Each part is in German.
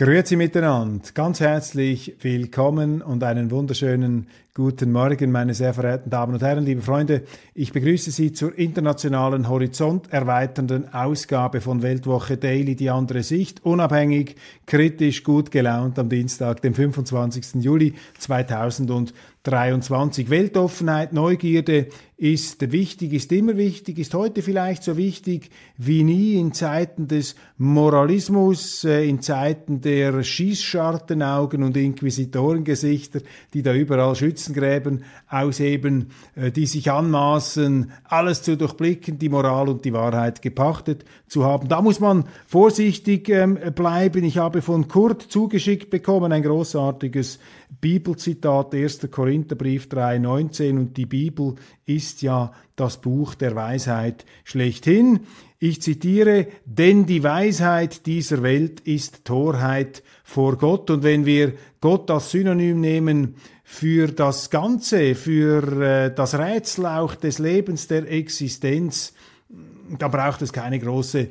Grüezi miteinander, ganz herzlich willkommen und einen wunderschönen guten Morgen, meine sehr verehrten Damen und Herren, liebe Freunde. Ich begrüße Sie zur internationalen Horizont erweiternden Ausgabe von Weltwoche Daily, die andere Sicht, unabhängig, kritisch, gut gelaunt am Dienstag, dem 25. Juli 2023. Weltoffenheit, Neugierde ist wichtig, ist immer wichtig, ist heute vielleicht so wichtig wie nie in Zeiten des Moralismus, äh, in Zeiten der Schießschartenaugen und Inquisitorengesichter, die da überall Schützengräben ausheben, äh, die sich anmaßen, alles zu durchblicken, die Moral und die Wahrheit gepachtet zu haben. Da muss man vorsichtig ähm, bleiben. Ich habe von Kurt zugeschickt bekommen ein großartiges Bibelzitat, 1. Korintherbrief 3,19 und die Bibel ist ja das Buch der Weisheit schlechthin. Ich zitiere, denn die Weisheit dieser Welt ist Torheit vor Gott. Und wenn wir Gott als Synonym nehmen für das Ganze, für äh, das Rätsel auch des Lebens, der Existenz, da braucht es keine große äh,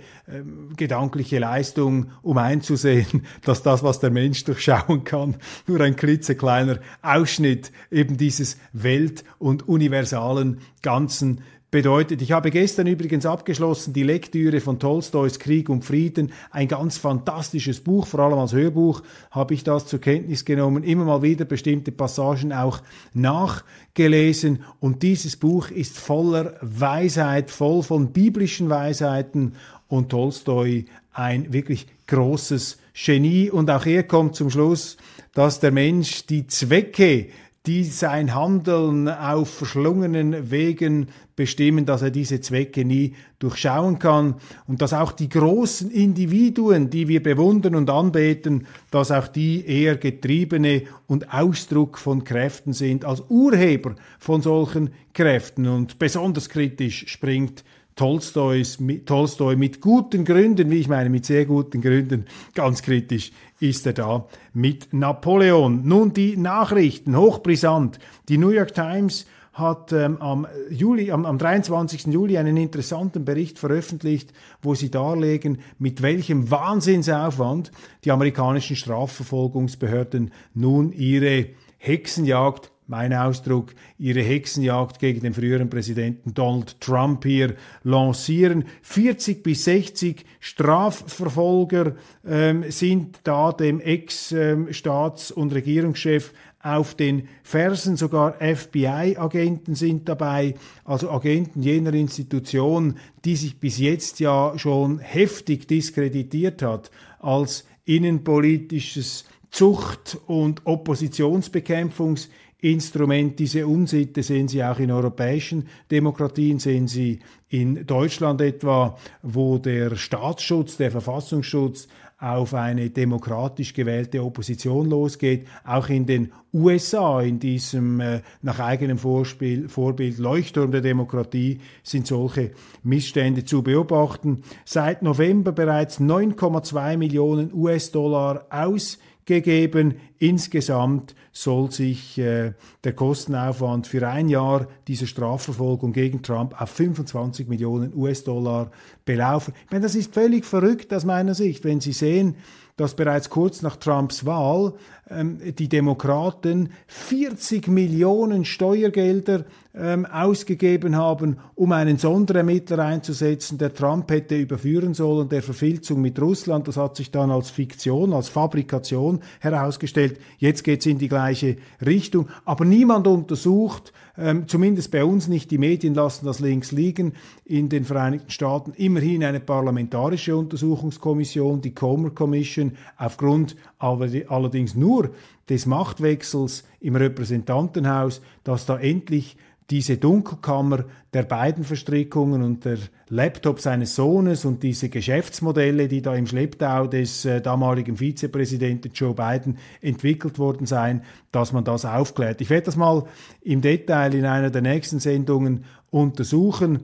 gedankliche Leistung, um einzusehen, dass das, was der Mensch durchschauen kann, nur ein klitzekleiner Ausschnitt eben dieses Welt- und universalen Ganzen bedeutet. Ich habe gestern übrigens abgeschlossen die Lektüre von Tolstois Krieg und Frieden, ein ganz fantastisches Buch, vor allem als Hörbuch habe ich das zur Kenntnis genommen, immer mal wieder bestimmte Passagen auch nachgelesen. Und dieses Buch ist voller Weisheit, voll von biblischen Weisheiten. Und Tolstoi ein wirklich großes Genie. Und auch er kommt zum Schluss, dass der Mensch die Zwecke die sein Handeln auf verschlungenen Wegen bestimmen, dass er diese Zwecke nie durchschauen kann und dass auch die großen Individuen, die wir bewundern und anbeten, dass auch die eher getriebene und Ausdruck von Kräften sind als Urheber von solchen Kräften und besonders kritisch springt Tolstois, Tolstoi mit guten Gründen, wie ich meine, mit sehr guten Gründen, ganz kritisch ist er da mit Napoleon. Nun die Nachrichten, hochbrisant. Die New York Times hat ähm, am, Juli, am, am 23. Juli einen interessanten Bericht veröffentlicht, wo sie darlegen, mit welchem Wahnsinnsaufwand die amerikanischen Strafverfolgungsbehörden nun ihre Hexenjagd mein Ausdruck, ihre Hexenjagd gegen den früheren Präsidenten Donald Trump hier lancieren. 40 bis 60 Strafverfolger ähm, sind da dem Ex-Staats- und Regierungschef auf den Fersen, sogar FBI-Agenten sind dabei, also Agenten jener Institution, die sich bis jetzt ja schon heftig diskreditiert hat als innenpolitisches Zucht- und Oppositionsbekämpfungs Instrument. Diese Unsitte sehen Sie auch in europäischen Demokratien, sehen Sie in Deutschland etwa, wo der Staatsschutz, der Verfassungsschutz auf eine demokratisch gewählte Opposition losgeht. Auch in den USA, in diesem äh, nach eigenem Vorspiel, Vorbild Leuchtturm der Demokratie, sind solche Missstände zu beobachten. Seit November bereits 9,2 Millionen US-Dollar aus gegeben. Insgesamt soll sich äh, der Kostenaufwand für ein Jahr dieser Strafverfolgung gegen Trump auf 25 Millionen US-Dollar belaufen. Ich meine, das ist völlig verrückt aus meiner Sicht, wenn Sie sehen, dass bereits kurz nach Trumps Wahl ähm, die Demokraten 40 Millionen Steuergelder ähm, ausgegeben haben, um einen Sonderermittler einzusetzen, der Trump hätte überführen sollen, der Verfilzung mit Russland. Das hat sich dann als Fiktion, als Fabrikation herausgestellt. Jetzt geht es in die gleiche Richtung. Aber niemand untersucht, ähm, zumindest bei uns nicht, die Medien lassen das links liegen, in den Vereinigten Staaten immerhin eine parlamentarische Untersuchungskommission, die Comer Commission, aufgrund allerdings nur des Machtwechsels im Repräsentantenhaus, dass da endlich diese Dunkelkammer der beiden Verstrickungen und der Laptop seines Sohnes und diese Geschäftsmodelle, die da im Schlepptau des äh, damaligen Vizepräsidenten Joe Biden entwickelt worden seien, dass man das aufklärt. Ich werde das mal im Detail in einer der nächsten Sendungen untersuchen.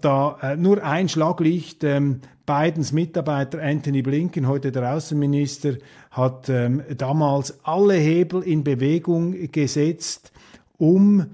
Da äh, nur ein Schlaglicht. Ähm, Bidens Mitarbeiter Anthony Blinken, heute der Außenminister, hat ähm, damals alle Hebel in Bewegung gesetzt, um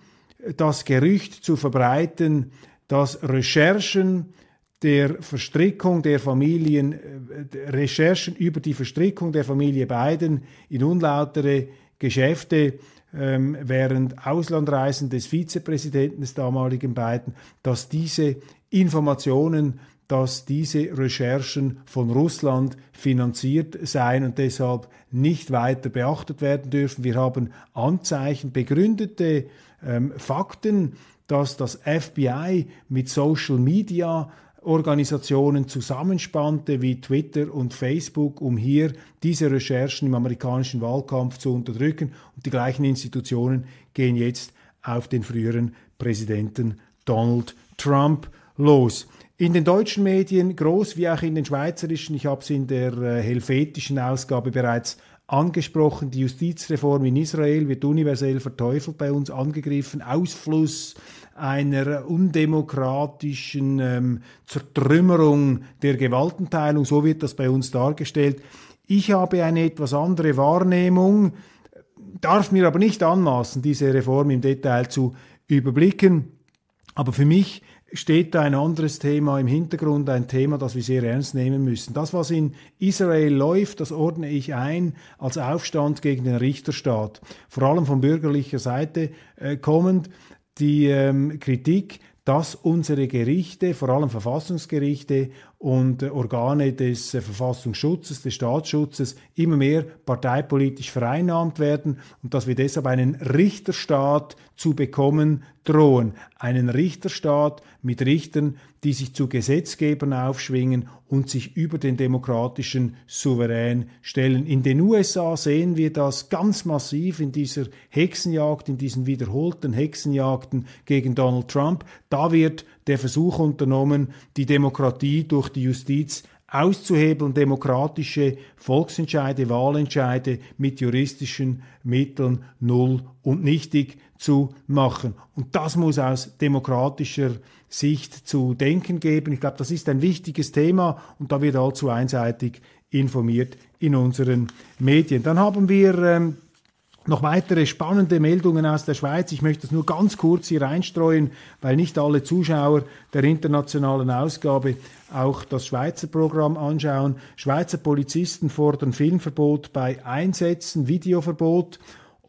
das Gerücht zu verbreiten, dass Recherchen der Verstrickung der Familien, äh, Recherchen über die Verstrickung der Familie Biden in unlautere Geschäfte ähm, während Auslandreisen des Vizepräsidenten des damaligen Biden, dass diese Informationen, dass diese Recherchen von Russland finanziert seien und deshalb nicht weiter beachtet werden dürfen. Wir haben Anzeichen, begründete ähm, Fakten, dass das FBI mit Social Media Organisationen zusammenspannte wie Twitter und Facebook, um hier diese Recherchen im amerikanischen Wahlkampf zu unterdrücken. Und die gleichen Institutionen gehen jetzt auf den früheren Präsidenten Donald Trump los. In den deutschen Medien, groß wie auch in den schweizerischen, ich habe es in der äh, helvetischen Ausgabe bereits angesprochen. Die Justizreform in Israel wird universell verteufelt bei uns angegriffen. Ausfluss einer undemokratischen ähm, Zertrümmerung der Gewaltenteilung, so wird das bei uns dargestellt. Ich habe eine etwas andere Wahrnehmung, darf mir aber nicht anmaßen, diese Reform im Detail zu überblicken. Aber für mich steht da ein anderes Thema im Hintergrund, ein Thema, das wir sehr ernst nehmen müssen. Das, was in Israel läuft, das ordne ich ein als Aufstand gegen den Richterstaat. Vor allem von bürgerlicher Seite äh, kommend die ähm, Kritik, dass unsere Gerichte, vor allem Verfassungsgerichte und Organe des äh, Verfassungsschutzes, des Staatsschutzes immer mehr parteipolitisch vereinnahmt werden und dass wir deshalb einen Richterstaat zu bekommen drohen. Einen Richterstaat mit Richtern, die sich zu Gesetzgebern aufschwingen und sich über den demokratischen Souverän stellen. In den USA sehen wir das ganz massiv in dieser Hexenjagd, in diesen wiederholten Hexenjagden gegen Donald Trump. Da wird der Versuch unternommen, die Demokratie durch die Justiz auszuhebeln, demokratische Volksentscheide, Wahlentscheide mit juristischen Mitteln null und nichtig zu machen. Und das muss aus demokratischer Sicht zu denken geben. Ich glaube, das ist ein wichtiges Thema und da wird allzu einseitig informiert in unseren Medien. Dann haben wir ähm, noch weitere spannende Meldungen aus der Schweiz. Ich möchte das nur ganz kurz hier einstreuen, weil nicht alle Zuschauer der internationalen Ausgabe auch das Schweizer Programm anschauen. Schweizer Polizisten fordern Filmverbot bei Einsätzen, Videoverbot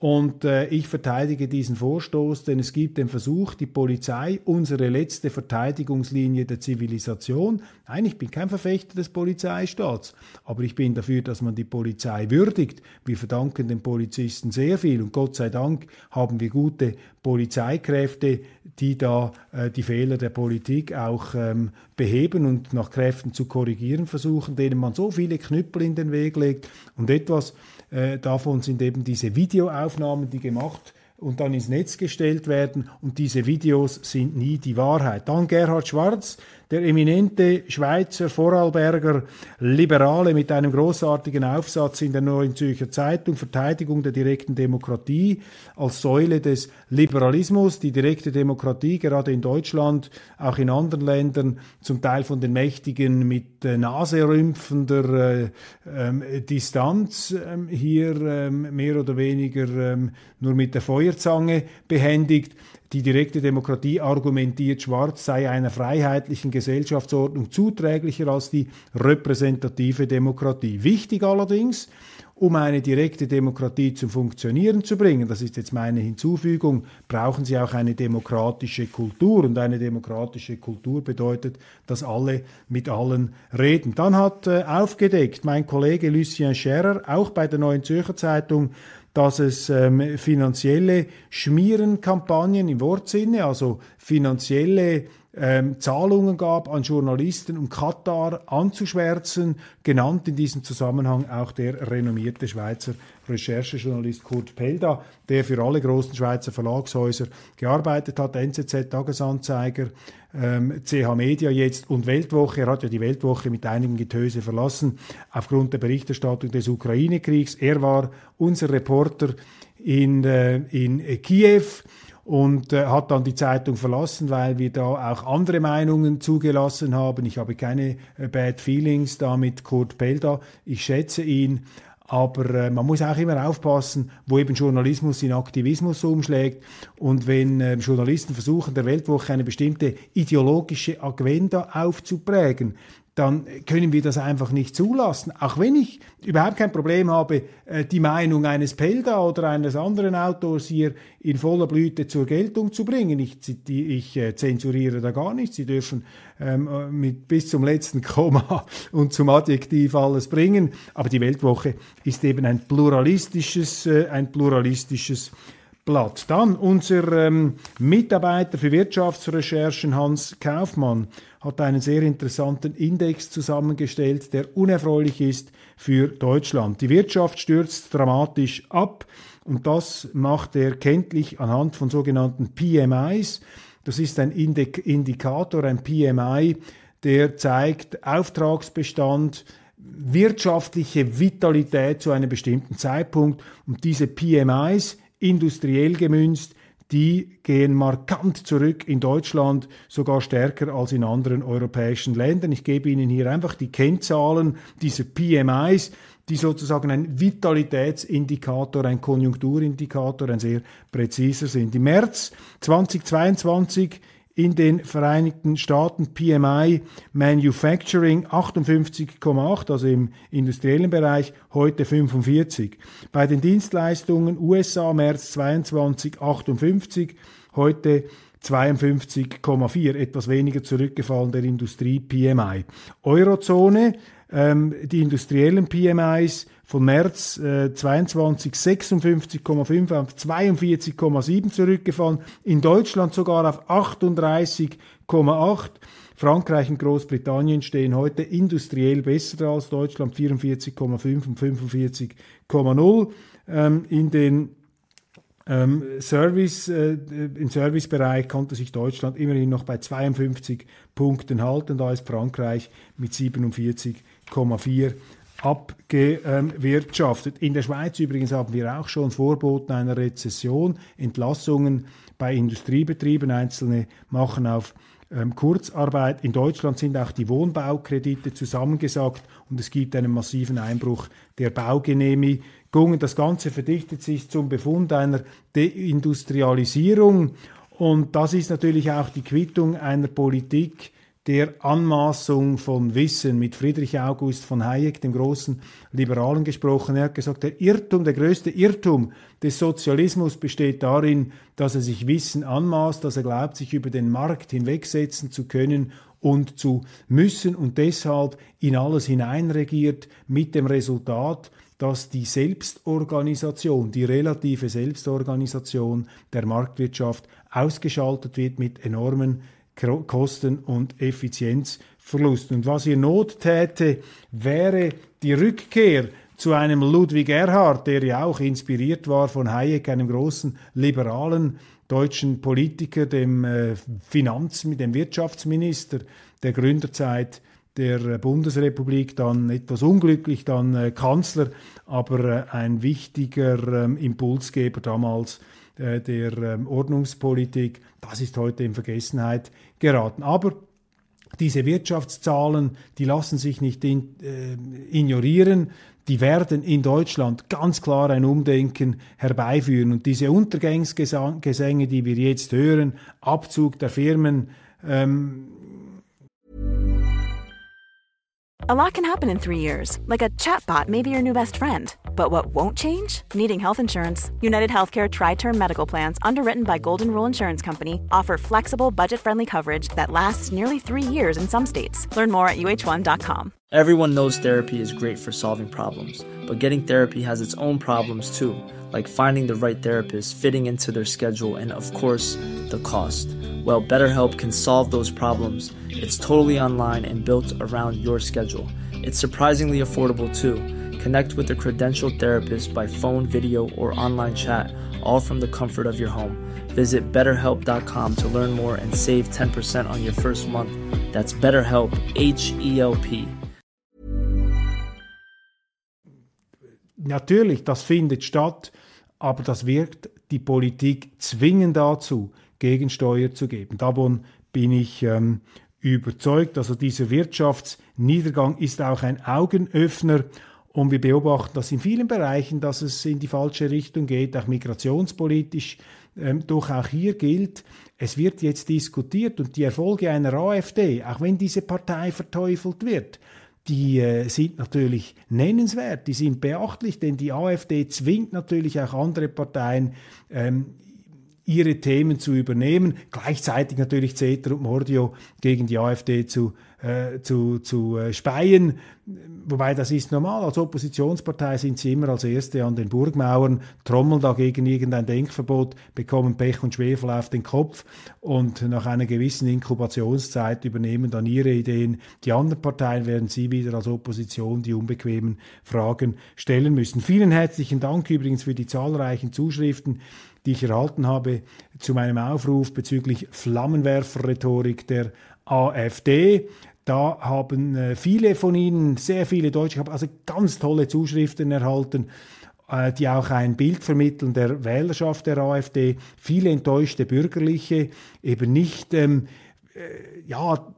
und äh, ich verteidige diesen Vorstoß, denn es gibt den Versuch, die Polizei, unsere letzte Verteidigungslinie der Zivilisation, nein, ich bin kein Verfechter des Polizeistaats, aber ich bin dafür, dass man die Polizei würdigt. Wir verdanken den Polizisten sehr viel und Gott sei Dank haben wir gute Polizeikräfte, die da äh, die Fehler der Politik auch ähm, beheben und nach Kräften zu korrigieren versuchen, denen man so viele Knüppel in den Weg legt und etwas äh, davon sind eben diese Videoaufnahmen, die gemacht und dann ins Netz gestellt werden und diese Videos sind nie die Wahrheit. Dann Gerhard Schwarz, der eminente Schweizer Vorarlberger Liberale mit einem großartigen Aufsatz in der Neuen Zürcher Zeitung, Verteidigung der direkten Demokratie als Säule des Liberalismus, die direkte Demokratie gerade in Deutschland, auch in anderen Ländern, zum Teil von den Mächtigen mit äh, naserümpfender äh, ähm, Distanz ähm, hier ähm, mehr oder weniger ähm, nur mit der Feuerzange behändigt. Die direkte Demokratie argumentiert, Schwarz sei einer freiheitlichen Gesellschaftsordnung zuträglicher als die repräsentative Demokratie. Wichtig allerdings, um eine direkte Demokratie zum Funktionieren zu bringen, das ist jetzt meine Hinzufügung, brauchen Sie auch eine demokratische Kultur. Und eine demokratische Kultur bedeutet, dass alle mit allen reden. Dann hat äh, aufgedeckt mein Kollege Lucien Scherer, auch bei der Neuen Zürcher Zeitung, dass es ähm, finanzielle Schmierenkampagnen im Wortsinne, also finanzielle ähm, Zahlungen gab an Journalisten, um Katar anzuschwärzen, genannt in diesem Zusammenhang auch der renommierte Schweizer Recherchejournalist Kurt Pelda, der für alle großen Schweizer Verlagshäuser gearbeitet hat, NZZ, Tagesanzeiger, ähm, CH Media jetzt und Weltwoche. Er hat ja die Weltwoche mit einigen Getöse verlassen aufgrund der Berichterstattung des Ukraine-Kriegs. Er war unser Reporter in, äh, in Kiew und äh, hat dann die Zeitung verlassen, weil wir da auch andere Meinungen zugelassen haben. Ich habe keine äh, Bad Feelings da mit Kurt Pelda. Ich schätze ihn. Aber äh, man muss auch immer aufpassen, wo eben Journalismus in Aktivismus umschlägt. Und wenn äh, Journalisten versuchen, der Weltwoche eine bestimmte ideologische Agenda aufzuprägen, dann können wir das einfach nicht zulassen. Auch wenn ich überhaupt kein Problem habe, äh, die Meinung eines Pelda oder eines anderen Autors hier in voller Blüte zur Geltung zu bringen. Ich, ich äh, zensuriere da gar nichts. Sie dürfen ähm, mit bis zum letzten Komma und zum Adjektiv alles bringen. Aber die Weltwoche ist eben ein pluralistisches, äh, ein pluralistisches Blatt. Dann unser ähm, Mitarbeiter für Wirtschaftsrecherchen Hans Kaufmann hat einen sehr interessanten Index zusammengestellt, der unerfreulich ist für Deutschland. Die Wirtschaft stürzt dramatisch ab und das macht er kenntlich anhand von sogenannten PMIs. Das ist ein Indikator, ein PMI, der zeigt Auftragsbestand, wirtschaftliche Vitalität zu einem bestimmten Zeitpunkt und diese PMIs industriell gemünzt die gehen markant zurück in Deutschland, sogar stärker als in anderen europäischen Ländern. Ich gebe Ihnen hier einfach die Kennzahlen dieser PMIs, die sozusagen ein Vitalitätsindikator, ein Konjunkturindikator, ein sehr präziser sind. Im März 2022 in den Vereinigten Staaten PMI Manufacturing 58,8, also im industriellen Bereich, heute 45. Bei den Dienstleistungen USA März 22 58, heute 52,4, etwas weniger zurückgefallen der Industrie PMI. Eurozone, ähm, die industriellen PMIs von März äh, 22 56,5 auf 42,7 zurückgefallen, in Deutschland sogar auf 38,8. Frankreich und Großbritannien stehen heute industriell besser als Deutschland, 44,5 und 45,0. Ähm, in den ähm, Service, äh, Im Servicebereich konnte sich Deutschland immerhin noch bei 52 Punkten halten, da ist Frankreich mit 47,4 abgewirtschaftet. In der Schweiz übrigens haben wir auch schon Vorboten einer Rezession, Entlassungen bei Industriebetrieben, einzelne machen auf ähm, Kurzarbeit. In Deutschland sind auch die Wohnbaukredite zusammengesagt und es gibt einen massiven Einbruch der Baugenehmigungen. Das Ganze verdichtet sich zum Befund einer Deindustrialisierung und das ist natürlich auch die Quittung einer Politik, der Anmaßung von Wissen mit Friedrich August von Hayek, dem großen Liberalen, gesprochen. Er hat gesagt, der Irrtum, der größte Irrtum des Sozialismus besteht darin, dass er sich Wissen anmaßt, dass er glaubt, sich über den Markt hinwegsetzen zu können und zu müssen und deshalb in alles hineinregiert mit dem Resultat, dass die Selbstorganisation, die relative Selbstorganisation der Marktwirtschaft ausgeschaltet wird mit enormen Kosten- und Effizienzverlust. Und was ihr Not täte, wäre die Rückkehr zu einem Ludwig Erhard, der ja auch inspiriert war von Hayek, einem großen liberalen deutschen Politiker, dem äh, Finanz, dem Wirtschaftsminister der Gründerzeit der Bundesrepublik, dann etwas unglücklich, dann äh, Kanzler, aber äh, ein wichtiger ähm, Impulsgeber damals äh, der ähm, Ordnungspolitik. Das ist heute in Vergessenheit geraten. Aber diese Wirtschaftszahlen, die lassen sich nicht in, äh, ignorieren. Die werden in Deutschland ganz klar ein Umdenken herbeiführen. Und diese Untergangsgesänge, die wir jetzt hören, Abzug der Firmen, ähm, A lot can happen in three years, like a chatbot may be your new best friend. But what won't change? Needing health insurance. United Healthcare Tri Term Medical Plans, underwritten by Golden Rule Insurance Company, offer flexible, budget friendly coverage that lasts nearly three years in some states. Learn more at uh1.com. Everyone knows therapy is great for solving problems, but getting therapy has its own problems too, like finding the right therapist, fitting into their schedule, and of course, the cost. Well, BetterHelp can solve those problems. It's totally online and built around your schedule. It's surprisingly affordable too. Connect with a credentialed therapist by phone, video, or online chat, all from the comfort of your home. Visit betterhelp.com to learn more and save 10% on your first month. That's BetterHelp, H E L P. Natürlich, das findet statt, aber das wirkt die Politik zwingen dazu, Gegensteuer zu geben. Davon bin ich ähm, überzeugt. Also dieser Wirtschaftsniedergang ist auch ein Augenöffner. Und wir beobachten das in vielen Bereichen, dass es in die falsche Richtung geht, auch migrationspolitisch. Ähm, doch auch hier gilt, es wird jetzt diskutiert und die Erfolge einer AfD, auch wenn diese Partei verteufelt wird, die äh, sind natürlich nennenswert, die sind beachtlich, denn die AfD zwingt natürlich auch andere Parteien, ähm, ihre Themen zu übernehmen, gleichzeitig natürlich Ceter und Mordio gegen die AfD zu, äh, zu, zu äh, speien. Wobei das ist normal. Als Oppositionspartei sind sie immer als Erste an den Burgmauern, trommeln dagegen irgendein Denkverbot, bekommen Pech und Schwefel auf den Kopf und nach einer gewissen Inkubationszeit übernehmen dann ihre Ideen. Die anderen Parteien werden sie wieder als Opposition die unbequemen Fragen stellen müssen. Vielen herzlichen Dank übrigens für die zahlreichen Zuschriften die ich erhalten habe zu meinem Aufruf bezüglich Flammenwerferrhetorik der AfD. Da haben äh, viele von Ihnen, sehr viele Deutsche, ich habe also ganz tolle Zuschriften erhalten, äh, die auch ein Bild vermitteln der Wählerschaft der AfD. Viele enttäuschte Bürgerliche, eben nicht ähm, äh, ja,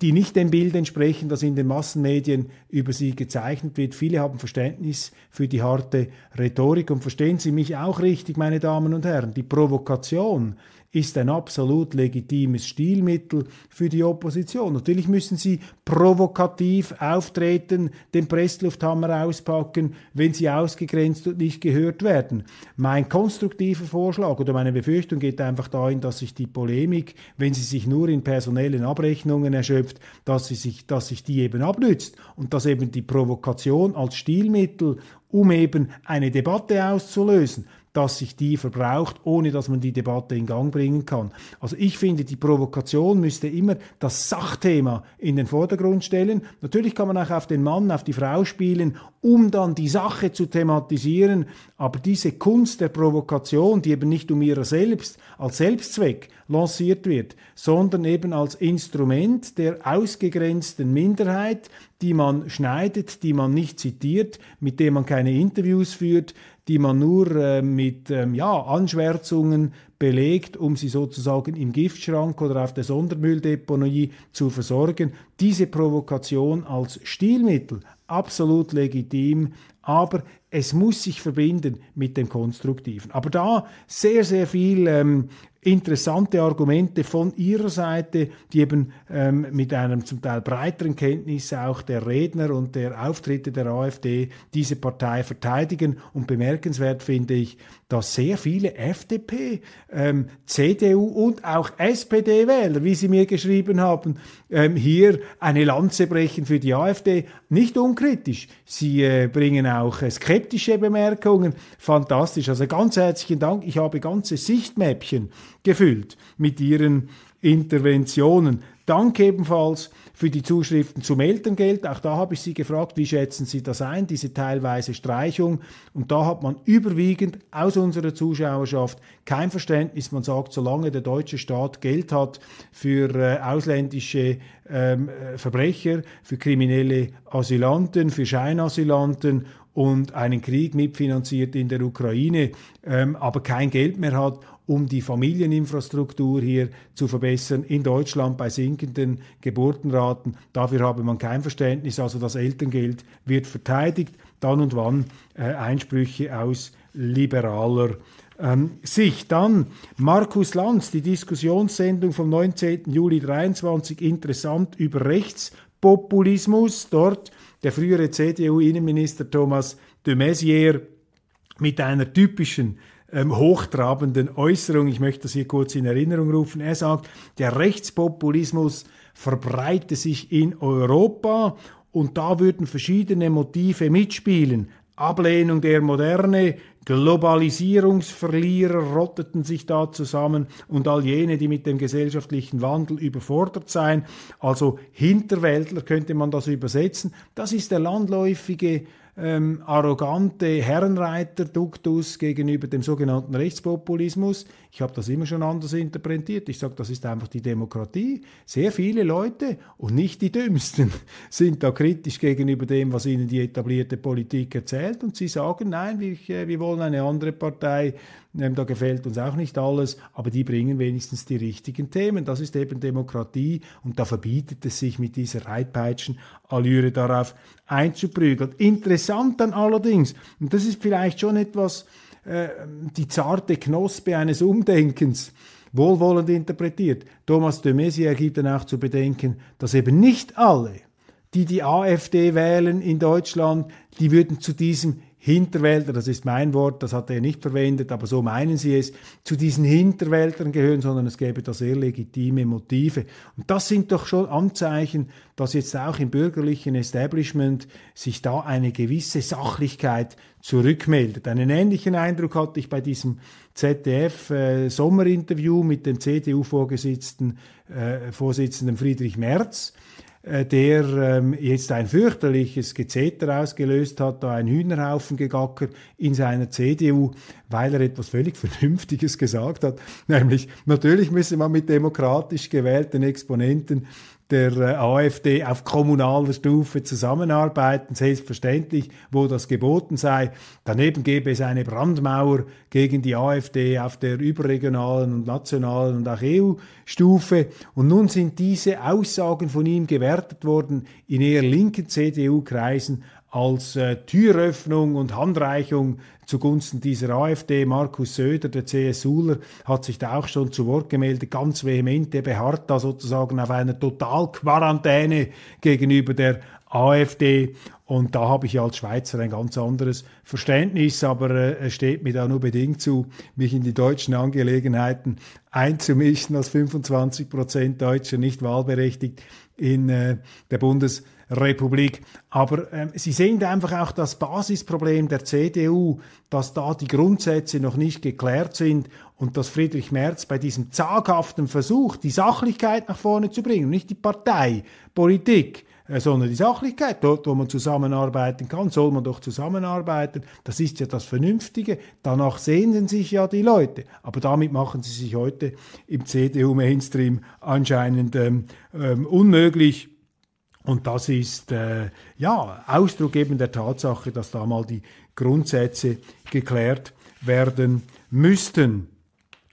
die nicht dem Bild entsprechen, das in den Massenmedien über sie gezeichnet wird. Viele haben Verständnis für die harte Rhetorik und verstehen Sie mich auch richtig, meine Damen und Herren. Die Provokation ist ein absolut legitimes Stilmittel für die Opposition. Natürlich müssen sie provokativ auftreten, den Presslufthammer auspacken, wenn sie ausgegrenzt und nicht gehört werden. Mein konstruktiver Vorschlag oder meine Befürchtung geht einfach dahin, dass sich die Polemik, wenn sie sich nur in personellen Abrechnungen erschöpft, dass, sie sich, dass sich die eben abnützt und dass eben die Provokation als Stilmittel um eben eine Debatte auszulösen, dass sich die verbraucht, ohne dass man die Debatte in Gang bringen kann. Also ich finde, die Provokation müsste immer das Sachthema in den Vordergrund stellen. Natürlich kann man auch auf den Mann, auf die Frau spielen, um dann die Sache zu thematisieren, aber diese Kunst der Provokation, die eben nicht um ihrer selbst als Selbstzweck lanciert wird, sondern eben als Instrument der ausgegrenzten Minderheit, die man schneidet, die man nicht zitiert, mit dem man keine Interviews führt, die man nur äh, mit ähm, ja, Anschwärzungen belegt, um sie sozusagen im Giftschrank oder auf der Sondermülldeponie zu versorgen. Diese Provokation als Stilmittel, absolut legitim, aber es muss sich verbinden mit dem Konstruktiven. Aber da sehr, sehr viel ähm, interessante Argumente von ihrer Seite, die eben ähm, mit einem zum Teil breiteren Kenntnis auch der Redner und der Auftritte der AfD diese Partei verteidigen. Und bemerkenswert finde ich, dass sehr viele FDP, ähm, CDU und auch SPD-Wähler, wie sie mir geschrieben haben, ähm, hier eine Lanze brechen für die AfD. Nicht unkritisch. Sie äh, bringen auch äh, skeptische Bemerkungen. Fantastisch. Also ganz herzlichen Dank. Ich habe ganze Sichtmäppchen gefüllt mit Ihren Interventionen. Dank ebenfalls für die Zuschriften zum Elterngeld. Auch da habe ich Sie gefragt, wie schätzen Sie das ein, diese teilweise Streichung. Und da hat man überwiegend aus unserer Zuschauerschaft kein Verständnis. Man sagt, solange der deutsche Staat Geld hat für äh, ausländische ähm, äh, Verbrecher, für kriminelle Asylanten, für Scheinasylanten und einen Krieg mitfinanziert in der Ukraine, ähm, aber kein Geld mehr hat, um die Familieninfrastruktur hier zu verbessern in Deutschland bei sinkenden Geburtenraten. Dafür habe man kein Verständnis. Also das Elterngeld wird verteidigt, dann und wann äh, Einsprüche aus liberaler ähm, Sicht. Dann Markus Lanz, die Diskussionssendung vom 19. Juli 23, interessant über Rechtspopulismus. Dort der frühere CDU-Innenminister Thomas de Maizière mit einer typischen ähm, hochtrabenden Äußerung. Ich möchte das hier kurz in Erinnerung rufen. Er sagt, der Rechtspopulismus verbreite sich in Europa Und da würden verschiedene Motive mitspielen. Ablehnung der Moderne, Globalisierungsverlierer rotteten sich da zusammen und all jene, die mit dem gesellschaftlichen Wandel überfordert seien, also Hinterwäldler könnte man das übersetzen. Das ist der landläufige ähm, arrogante Herrenreiter-Duktus gegenüber dem sogenannten Rechtspopulismus. Ich habe das immer schon anders interpretiert. Ich sage, das ist einfach die Demokratie. Sehr viele Leute und nicht die Dümmsten sind da kritisch gegenüber dem, was ihnen die etablierte Politik erzählt und sie sagen, nein, wir, äh, wir wollen eine andere Partei, da gefällt uns auch nicht alles, aber die bringen wenigstens die richtigen Themen. Das ist eben Demokratie und da verbietet es sich mit dieser Reitpeitschen-Allüre darauf einzuprügeln. Interessant dann allerdings, und das ist vielleicht schon etwas, äh, die zarte Knospe eines Umdenkens wohlwollend interpretiert. Thomas de Maizière gibt dann auch zu bedenken, dass eben nicht alle, die die AfD wählen in Deutschland, die würden zu diesem Hinterwälder, das ist mein Wort, das hat er nicht verwendet, aber so meinen sie es, zu diesen Hinterwäldern gehören, sondern es gäbe da sehr legitime Motive. Und das sind doch schon Anzeichen, dass jetzt auch im bürgerlichen Establishment sich da eine gewisse Sachlichkeit zurückmeldet. Einen ähnlichen Eindruck hatte ich bei diesem ZDF-Sommerinterview äh, mit dem CDU-Vorsitzenden äh, Friedrich Merz der ähm, jetzt ein fürchterliches Gezeter ausgelöst hat, da ein Hühnerhaufen gegackert in seiner CDU, weil er etwas völlig Vernünftiges gesagt hat, nämlich natürlich müsse man mit demokratisch gewählten Exponenten der äh, AfD auf kommunaler Stufe zusammenarbeiten, selbstverständlich, wo das geboten sei. Daneben gäbe es eine Brandmauer gegen die AfD auf der überregionalen und nationalen und auch EU-Stufe. Und nun sind diese Aussagen von ihm gewertet worden in eher linken CDU-Kreisen als äh, Türöffnung und Handreichung zugunsten dieser AfD. Markus Söder, der CSUler, hat sich da auch schon zu Wort gemeldet, ganz vehement. Er beharrt da sozusagen auf einer Totalquarantäne gegenüber der AfD. Und da habe ich als Schweizer ein ganz anderes Verständnis, aber äh, es steht mir da nur bedingt zu, mich in die deutschen Angelegenheiten einzumischen als 25 Prozent Deutscher nicht wahlberechtigt in äh, der Bundesrepublik. Aber ähm, Sie sehen einfach auch das Basisproblem der CDU, dass da die Grundsätze noch nicht geklärt sind und dass Friedrich Merz bei diesem zaghaften Versuch, die Sachlichkeit nach vorne zu bringen, nicht die Parteipolitik, äh, sondern die Sachlichkeit. Dort, wo man zusammenarbeiten kann, soll man doch zusammenarbeiten. Das ist ja das Vernünftige. Danach sehnen sich ja die Leute. Aber damit machen sie sich heute im CDU-Mainstream anscheinend ähm, ähm, unmöglich. Und das ist äh, ja Ausdruck eben der Tatsache, dass da mal die Grundsätze geklärt werden müssten.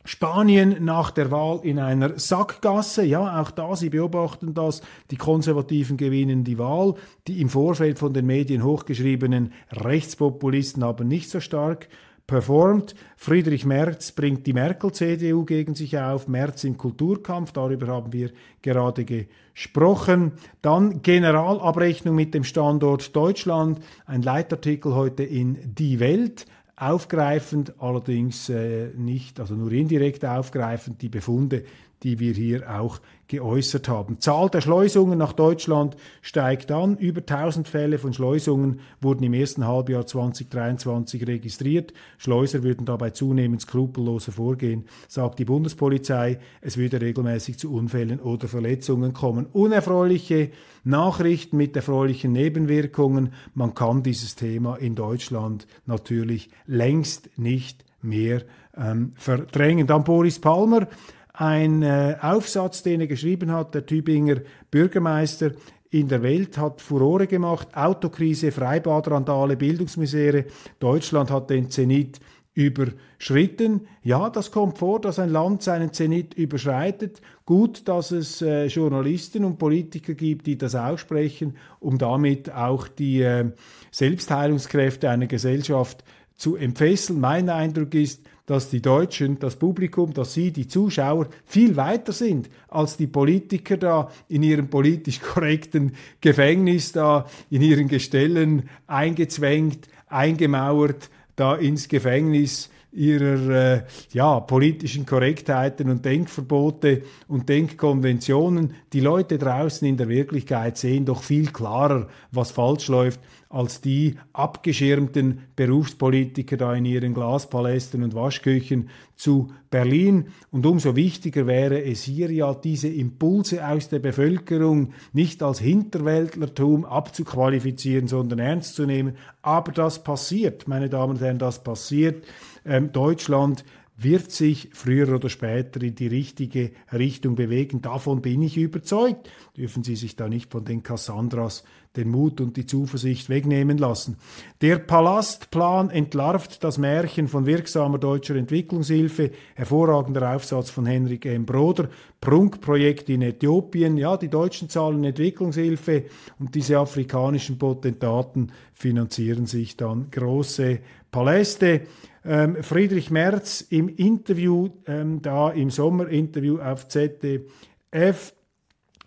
Spanien nach der Wahl in einer Sackgasse. Ja, auch da, Sie beobachten das. Die Konservativen gewinnen die Wahl. Die im Vorfeld von den Medien hochgeschriebenen Rechtspopulisten haben nicht so stark performt. Friedrich Merz bringt die Merkel-CDU gegen sich auf. Merz im Kulturkampf, darüber haben wir gerade gesprochen. Dann Generalabrechnung mit dem Standort Deutschland. Ein Leitartikel heute in Die Welt aufgreifend, allerdings äh, nicht, also nur indirekt aufgreifend, die Befunde, die wir hier auch geäußert haben. Zahl der Schleusungen nach Deutschland steigt an. Über 1000 Fälle von Schleusungen wurden im ersten Halbjahr 2023 registriert. Schleuser würden dabei zunehmend skrupelloser vorgehen, sagt die Bundespolizei. Es würde regelmäßig zu Unfällen oder Verletzungen kommen. Unerfreuliche Nachrichten mit erfreulichen Nebenwirkungen. Man kann dieses Thema in Deutschland natürlich längst nicht mehr ähm, verdrängen. Dann Boris Palmer ein äh, Aufsatz, den er geschrieben hat, der Tübinger Bürgermeister in der Welt hat Furore gemacht. Autokrise, Freibadrandale, Bildungsmisere. Deutschland hat den Zenit überschritten. Ja, das kommt vor, dass ein Land seinen Zenit überschreitet. Gut, dass es äh, Journalisten und Politiker gibt, die das aussprechen, um damit auch die äh, Selbstheilungskräfte einer Gesellschaft zu entfesseln. Mein Eindruck ist, dass die Deutschen, das Publikum, dass sie, die Zuschauer, viel weiter sind als die Politiker da in ihrem politisch korrekten Gefängnis, da in ihren Gestellen eingezwängt, eingemauert, da ins Gefängnis ihrer äh, ja, politischen Korrektheiten und Denkverbote und Denkkonventionen. Die Leute draußen in der Wirklichkeit sehen doch viel klarer, was falsch läuft, als die abgeschirmten Berufspolitiker da in ihren Glaspalästen und Waschküchen zu Berlin. Und umso wichtiger wäre es hier ja, diese Impulse aus der Bevölkerung nicht als Hinterwäldlertum abzuqualifizieren, sondern ernst zu nehmen. Aber das passiert, meine Damen und Herren, das passiert. Ähm, Deutschland wird sich früher oder später in die richtige Richtung bewegen. Davon bin ich überzeugt. Dürfen Sie sich da nicht von den Cassandras den Mut und die Zuversicht wegnehmen lassen. Der Palastplan entlarvt das Märchen von wirksamer deutscher Entwicklungshilfe. Hervorragender Aufsatz von Henrik M. Broder. Prunkprojekt in Äthiopien. Ja, die Deutschen zahlen Entwicklungshilfe und diese afrikanischen Potentaten finanzieren sich dann große Paläste. Ähm, Friedrich Merz im Interview, ähm, da im Sommerinterview auf ZDF,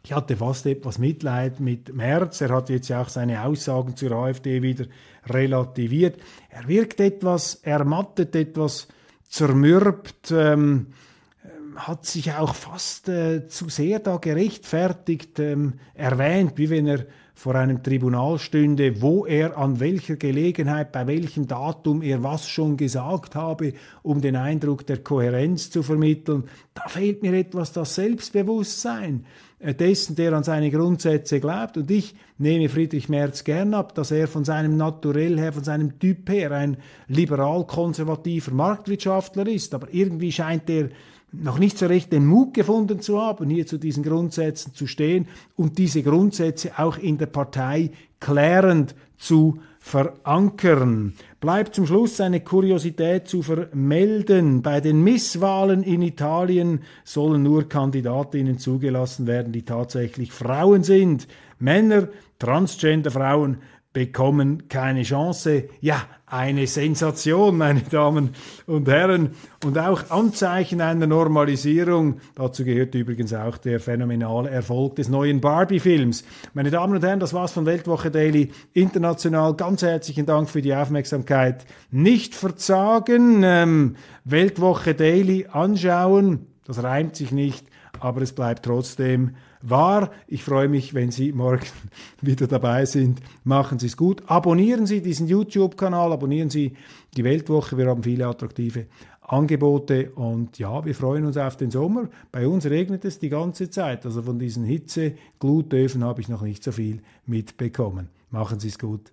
ich hatte fast etwas Mitleid mit Merz. Er hat jetzt ja auch seine Aussagen zur AfD wieder relativiert. Er wirkt etwas ermattet, etwas zermürbt, ähm, hat sich auch fast äh, zu sehr da gerechtfertigt ähm, erwähnt, wie wenn er vor einem Tribunal stünde, wo er an welcher Gelegenheit, bei welchem Datum er was schon gesagt habe, um den Eindruck der Kohärenz zu vermitteln. Da fehlt mir etwas das Selbstbewusstsein dessen, der an seine Grundsätze glaubt. Und ich nehme Friedrich Merz gern ab, dass er von seinem Naturell her, von seinem Typ her ein liberal-konservativer Marktwirtschaftler ist. Aber irgendwie scheint er noch nicht so recht den Mut gefunden zu haben, hier zu diesen Grundsätzen zu stehen und diese Grundsätze auch in der Partei klärend zu verankern. Bleibt zum Schluss eine Kuriosität zu vermelden. Bei den Misswahlen in Italien sollen nur Kandidatinnen zugelassen werden, die tatsächlich Frauen sind. Männer, Transgender-Frauen bekommen keine Chance. Ja, eine Sensation, meine Damen und Herren, und auch Anzeichen einer Normalisierung. Dazu gehört übrigens auch der phänomenale Erfolg des neuen Barbie-Films. Meine Damen und Herren, das war's von Weltwoche Daily International. Ganz herzlichen Dank für die Aufmerksamkeit. Nicht verzagen, ähm, Weltwoche Daily anschauen. Das reimt sich nicht, aber es bleibt trotzdem wahr. Ich freue mich, wenn Sie morgen wieder dabei sind. Machen Sie es gut. Abonnieren Sie diesen YouTube-Kanal, abonnieren Sie die Weltwoche. Wir haben viele attraktive Angebote und ja, wir freuen uns auf den Sommer. Bei uns regnet es die ganze Zeit. Also von diesen Hitze-Glutöfen habe ich noch nicht so viel mitbekommen. Machen Sie es gut.